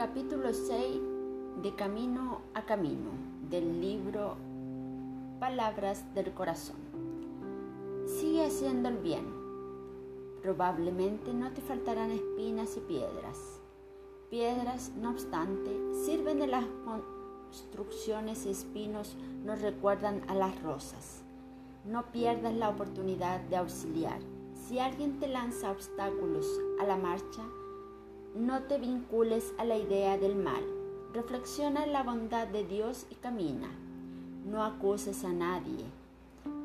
Capítulo 6 de Camino a Camino del libro Palabras del Corazón. Sigue haciendo el bien. Probablemente no te faltarán espinas y piedras. Piedras, no obstante, sirven de las construcciones y espinos nos recuerdan a las rosas. No pierdas la oportunidad de auxiliar. Si alguien te lanza obstáculos a la marcha, no te vincules a la idea del mal. Reflexiona en la bondad de Dios y camina. No acuses a nadie.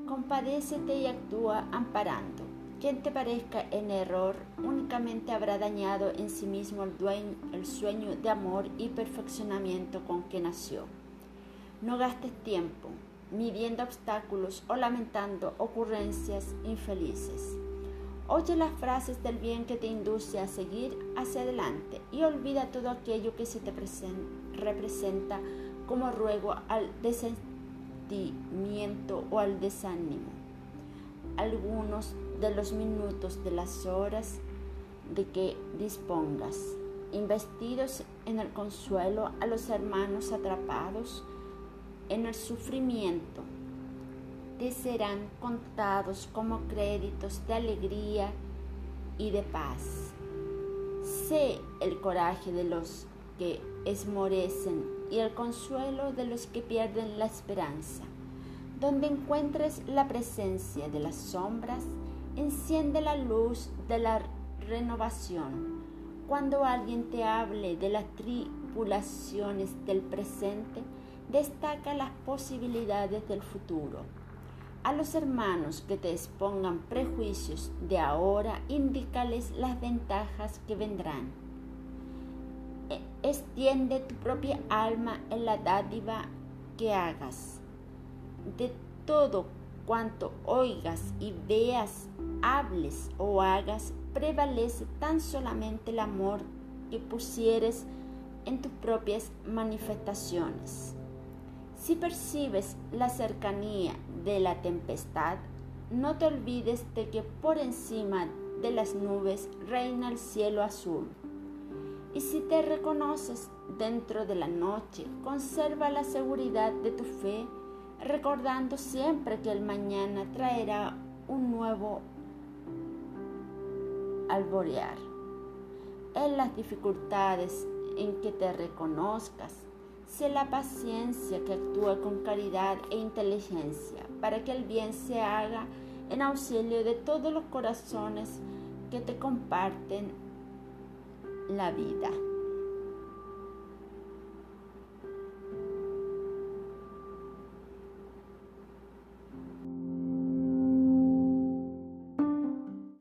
Compadécete y actúa amparando. Quien te parezca en error únicamente habrá dañado en sí mismo el, el sueño de amor y perfeccionamiento con que nació. No gastes tiempo midiendo obstáculos o lamentando ocurrencias infelices. Oye las frases del bien que te induce a seguir hacia adelante y olvida todo aquello que se te representa como ruego al desentimiento o al desánimo. Algunos de los minutos de las horas de que dispongas, investidos en el consuelo a los hermanos atrapados en el sufrimiento, te serán contados como créditos de alegría y de paz. Sé el coraje de los que esmorecen y el consuelo de los que pierden la esperanza. Donde encuentres la presencia de las sombras, enciende la luz de la renovación. Cuando alguien te hable de las tribulaciones del presente, destaca las posibilidades del futuro. A los hermanos que te expongan prejuicios de ahora, indícales las ventajas que vendrán. E, extiende tu propia alma en la dádiva que hagas. De todo cuanto oigas y veas, hables o hagas, prevalece tan solamente el amor que pusieres en tus propias manifestaciones. Si percibes la cercanía de la tempestad, no te olvides de que por encima de las nubes reina el cielo azul. Y si te reconoces dentro de la noche, conserva la seguridad de tu fe, recordando siempre que el mañana traerá un nuevo alborear. En las dificultades en que te reconozcas, Sé la paciencia que actúa con caridad e inteligencia para que el bien se haga en auxilio de todos los corazones que te comparten la vida.